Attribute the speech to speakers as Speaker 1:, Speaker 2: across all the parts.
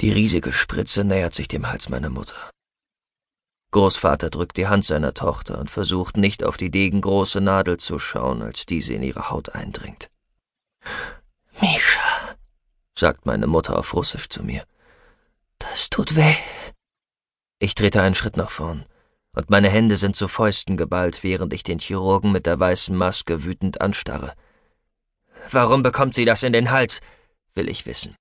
Speaker 1: Die riesige Spritze nähert sich dem Hals meiner Mutter. Großvater drückt die Hand seiner Tochter und versucht nicht auf die degengroße Nadel zu schauen, als diese in ihre Haut eindringt.
Speaker 2: Misha,
Speaker 1: sagt meine Mutter auf Russisch zu mir.
Speaker 2: Das tut weh.
Speaker 1: Ich trete einen Schritt nach vorn, und meine Hände sind zu Fäusten geballt, während ich den Chirurgen mit der weißen Maske wütend anstarre. Warum bekommt sie das in den Hals? will ich wissen.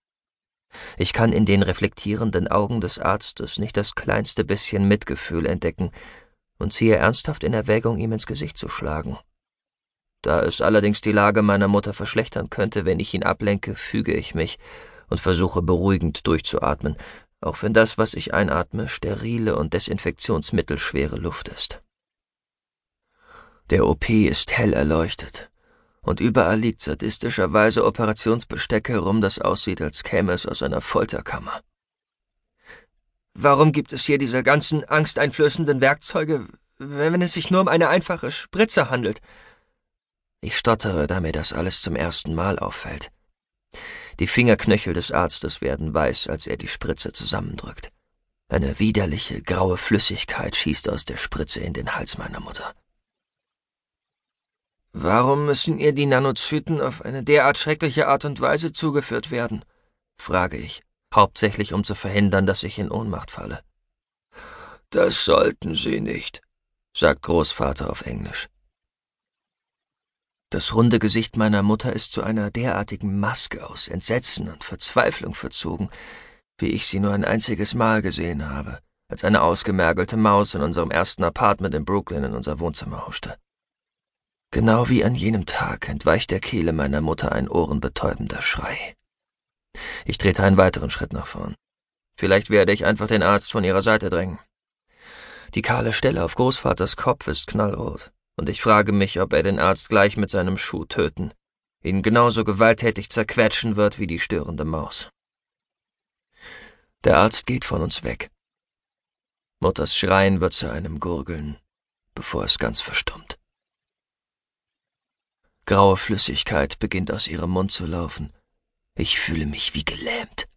Speaker 1: Ich kann in den reflektierenden Augen des Arztes nicht das kleinste bisschen Mitgefühl entdecken und ziehe ernsthaft in Erwägung, ihm ins Gesicht zu schlagen. Da es allerdings die Lage meiner Mutter verschlechtern könnte, wenn ich ihn ablenke, füge ich mich und versuche beruhigend durchzuatmen, auch wenn das, was ich einatme, sterile und desinfektionsmittelschwere Luft ist. Der OP ist hell erleuchtet und überall liegt sadistischerweise Operationsbesteck herum, das aussieht, als käme es aus einer Folterkammer. Warum gibt es hier diese ganzen angsteinflößenden Werkzeuge, wenn es sich nur um eine einfache Spritze handelt? Ich stottere, da mir das alles zum ersten Mal auffällt. Die Fingerknöchel des Arztes werden weiß, als er die Spritze zusammendrückt. Eine widerliche, graue Flüssigkeit schießt aus der Spritze in den Hals meiner Mutter. Warum müssen ihr die Nanozyten auf eine derart schreckliche Art und Weise zugeführt werden? frage ich, hauptsächlich um zu verhindern, dass ich in Ohnmacht falle.
Speaker 3: Das sollten sie nicht, sagt Großvater auf Englisch.
Speaker 1: Das runde Gesicht meiner Mutter ist zu einer derartigen Maske aus Entsetzen und Verzweiflung verzogen, wie ich sie nur ein einziges Mal gesehen habe, als eine ausgemergelte Maus in unserem ersten Apartment in Brooklyn in unser Wohnzimmer huschte. Genau wie an jenem Tag entweicht der Kehle meiner Mutter ein ohrenbetäubender Schrei. Ich trete einen weiteren Schritt nach vorn. Vielleicht werde ich einfach den Arzt von ihrer Seite drängen. Die kahle Stelle auf Großvaters Kopf ist knallrot, und ich frage mich, ob er den Arzt gleich mit seinem Schuh töten, ihn genauso gewalttätig zerquetschen wird wie die störende Maus. Der Arzt geht von uns weg. Mutters Schreien wird zu einem Gurgeln, bevor es ganz verstummt. Graue Flüssigkeit beginnt aus ihrem Mund zu laufen. Ich fühle mich wie gelähmt.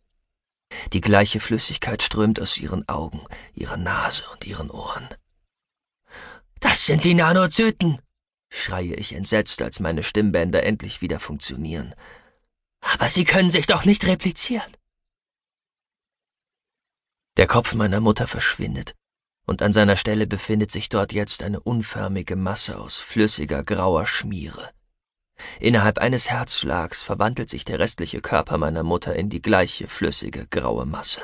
Speaker 1: Die gleiche Flüssigkeit strömt aus ihren Augen, ihrer Nase und ihren Ohren.
Speaker 2: Das sind die Nanozyten,
Speaker 1: schreie ich entsetzt, als meine Stimmbänder endlich wieder funktionieren.
Speaker 2: Aber sie können sich doch nicht replizieren.
Speaker 1: Der Kopf meiner Mutter verschwindet, und an seiner Stelle befindet sich dort jetzt eine unförmige Masse aus flüssiger grauer Schmiere. Innerhalb eines Herzschlags verwandelt sich der restliche Körper meiner Mutter in die gleiche flüssige graue Masse.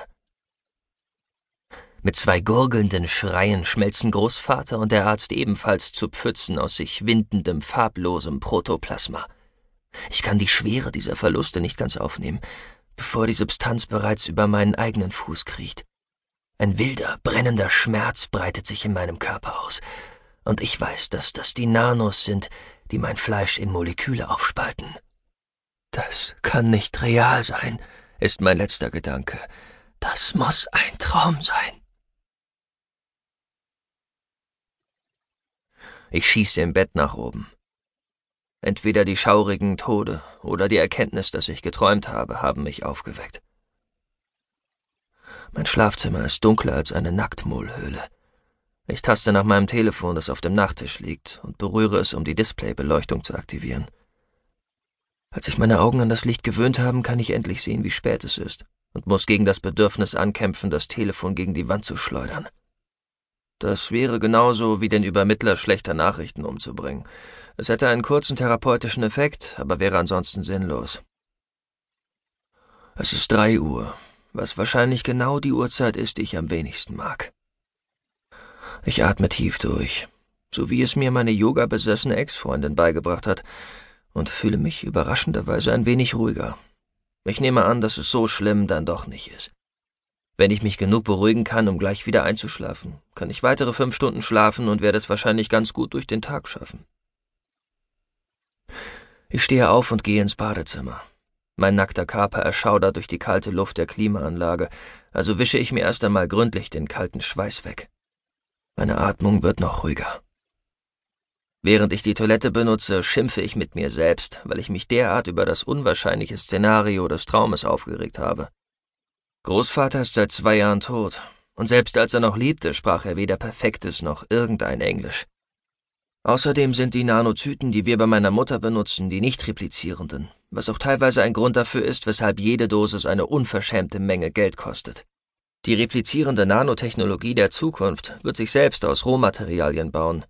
Speaker 1: Mit zwei gurgelnden Schreien schmelzen Großvater und der Arzt ebenfalls zu Pfützen aus sich windendem, farblosem Protoplasma. Ich kann die Schwere dieser Verluste nicht ganz aufnehmen, bevor die Substanz bereits über meinen eigenen Fuß kriecht. Ein wilder, brennender Schmerz breitet sich in meinem Körper aus, und ich weiß, dass das die Nanos sind, die mein Fleisch in Moleküle aufspalten. Das kann nicht real sein, ist mein letzter Gedanke. Das muss ein Traum sein. Ich schieße im Bett nach oben. Entweder die schaurigen Tode oder die Erkenntnis, dass ich geträumt habe, haben mich aufgeweckt. Mein Schlafzimmer ist dunkler als eine Nacktmullhöhle. Ich taste nach meinem Telefon, das auf dem Nachttisch liegt, und berühre es, um die Displaybeleuchtung zu aktivieren. Als sich meine Augen an das Licht gewöhnt haben, kann ich endlich sehen, wie spät es ist, und muss gegen das Bedürfnis ankämpfen, das Telefon gegen die Wand zu schleudern. Das wäre genauso wie den Übermittler schlechter Nachrichten umzubringen. Es hätte einen kurzen therapeutischen Effekt, aber wäre ansonsten sinnlos. Es ist drei Uhr, was wahrscheinlich genau die Uhrzeit ist, die ich am wenigsten mag. Ich atme tief durch, so wie es mir meine yoga-besessene Ex-Freundin beigebracht hat, und fühle mich überraschenderweise ein wenig ruhiger. Ich nehme an, dass es so schlimm dann doch nicht ist. Wenn ich mich genug beruhigen kann, um gleich wieder einzuschlafen, kann ich weitere fünf Stunden schlafen und werde es wahrscheinlich ganz gut durch den Tag schaffen. Ich stehe auf und gehe ins Badezimmer. Mein nackter Körper erschaudert durch die kalte Luft der Klimaanlage, also wische ich mir erst einmal gründlich den kalten Schweiß weg. Meine Atmung wird noch ruhiger. Während ich die Toilette benutze, schimpfe ich mit mir selbst, weil ich mich derart über das unwahrscheinliche Szenario des Traumes aufgeregt habe. Großvater ist seit zwei Jahren tot, und selbst als er noch lebte, sprach er weder perfektes noch irgendein Englisch. Außerdem sind die Nanozyten, die wir bei meiner Mutter benutzen, die nicht replizierenden, was auch teilweise ein Grund dafür ist, weshalb jede Dosis eine unverschämte Menge Geld kostet. Die replizierende Nanotechnologie der Zukunft wird sich selbst aus Rohmaterialien bauen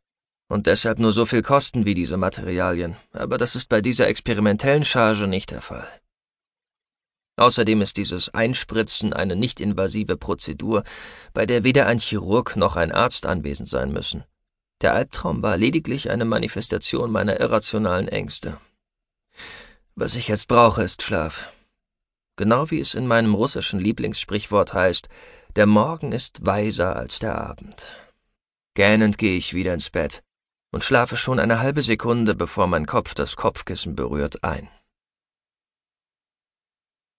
Speaker 1: und deshalb nur so viel kosten wie diese Materialien, aber das ist bei dieser experimentellen Charge nicht der Fall. Außerdem ist dieses Einspritzen eine nicht-invasive Prozedur, bei der weder ein Chirurg noch ein Arzt anwesend sein müssen. Der Albtraum war lediglich eine Manifestation meiner irrationalen Ängste. Was ich jetzt brauche, ist Schlaf. Genau wie es in meinem russischen Lieblingssprichwort heißt, der Morgen ist weiser als der Abend. Gähnend gehe ich wieder ins Bett und schlafe schon eine halbe Sekunde, bevor mein Kopf das Kopfkissen berührt, ein.